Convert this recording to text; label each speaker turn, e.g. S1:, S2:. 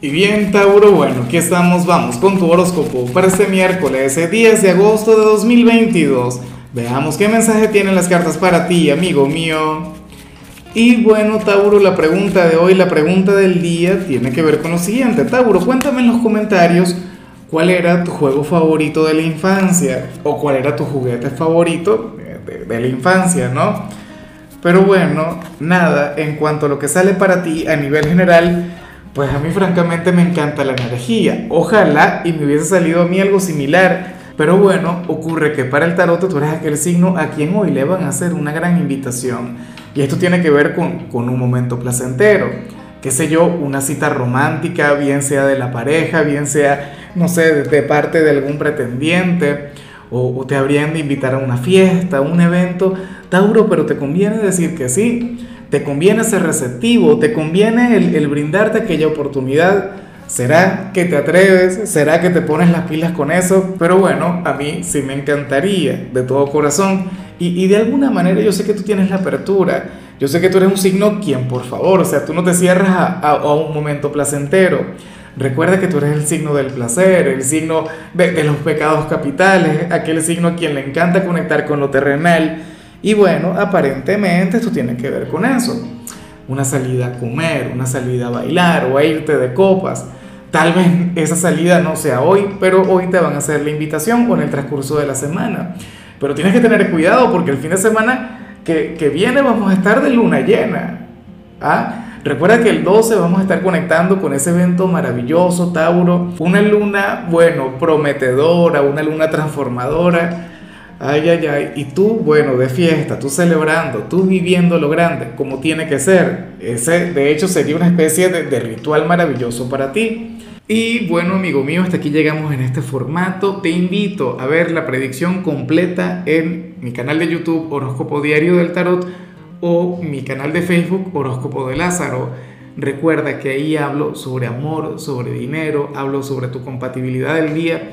S1: Y bien, Tauro, bueno, aquí estamos, vamos con tu horóscopo para este miércoles, 10 de agosto de 2022. Veamos qué mensaje tienen las cartas para ti, amigo mío. Y bueno, Tauro, la pregunta de hoy, la pregunta del día, tiene que ver con lo siguiente. Tauro, cuéntame en los comentarios cuál era tu juego favorito de la infancia o cuál era tu juguete favorito de, de la infancia, ¿no? Pero bueno, nada, en cuanto a lo que sale para ti a nivel general, pues a mí francamente me encanta la energía. Ojalá y me hubiese salido a mí algo similar. Pero bueno, ocurre que para el tarot tú eres aquel signo a quien hoy le van a hacer una gran invitación. Y esto tiene que ver con, con un momento placentero. Qué sé yo, una cita romántica, bien sea de la pareja, bien sea, no sé, de parte de algún pretendiente. O, te habrían de invitar a una fiesta, un evento. Tauro, pero te conviene decir que sí te conviene ser receptivo, te conviene el, brindarte aquella oportunidad. ¿Será que te atreves? ¿Será que te pones las pilas con eso? Pero bueno, a mí sí me encantaría, de todo corazón. Y, de alguna manera yo sé que tú tienes la apertura. Yo sé que tú eres un signo quien, por favor, o sea, tú no te cierras a, un momento placentero. Recuerda que tú eres el signo del placer, el signo de, de los pecados capitales, aquel signo a quien le encanta conectar con lo terrenal. Y bueno, aparentemente esto tiene que ver con eso. Una salida a comer, una salida a bailar o a irte de copas. Tal vez esa salida no sea hoy, pero hoy te van a hacer la invitación o en el transcurso de la semana. Pero tienes que tener cuidado porque el fin de semana que, viene vamos a estar de luna llena. ¿Ah? Recuerda que el 12 vamos a estar conectando con ese evento maravilloso, Tauro. Una luna, bueno, prometedora, una luna transformadora Ay, ay, ay. Y tú, bueno, de fiesta, tú celebrando, tú viviendo lo grande, como tiene que ser. Ese, de hecho, sería una especie de, ritual maravilloso para ti. Y bueno, amigo mío, hasta aquí llegamos en este formato. Te invito a ver la predicción completa en mi canal de YouTube Horóscopo Diario del Tarot o mi canal de Facebook Horóscopo de Lázaro. Recuerda que ahí hablo sobre amor, sobre dinero, hablo sobre tu compatibilidad del día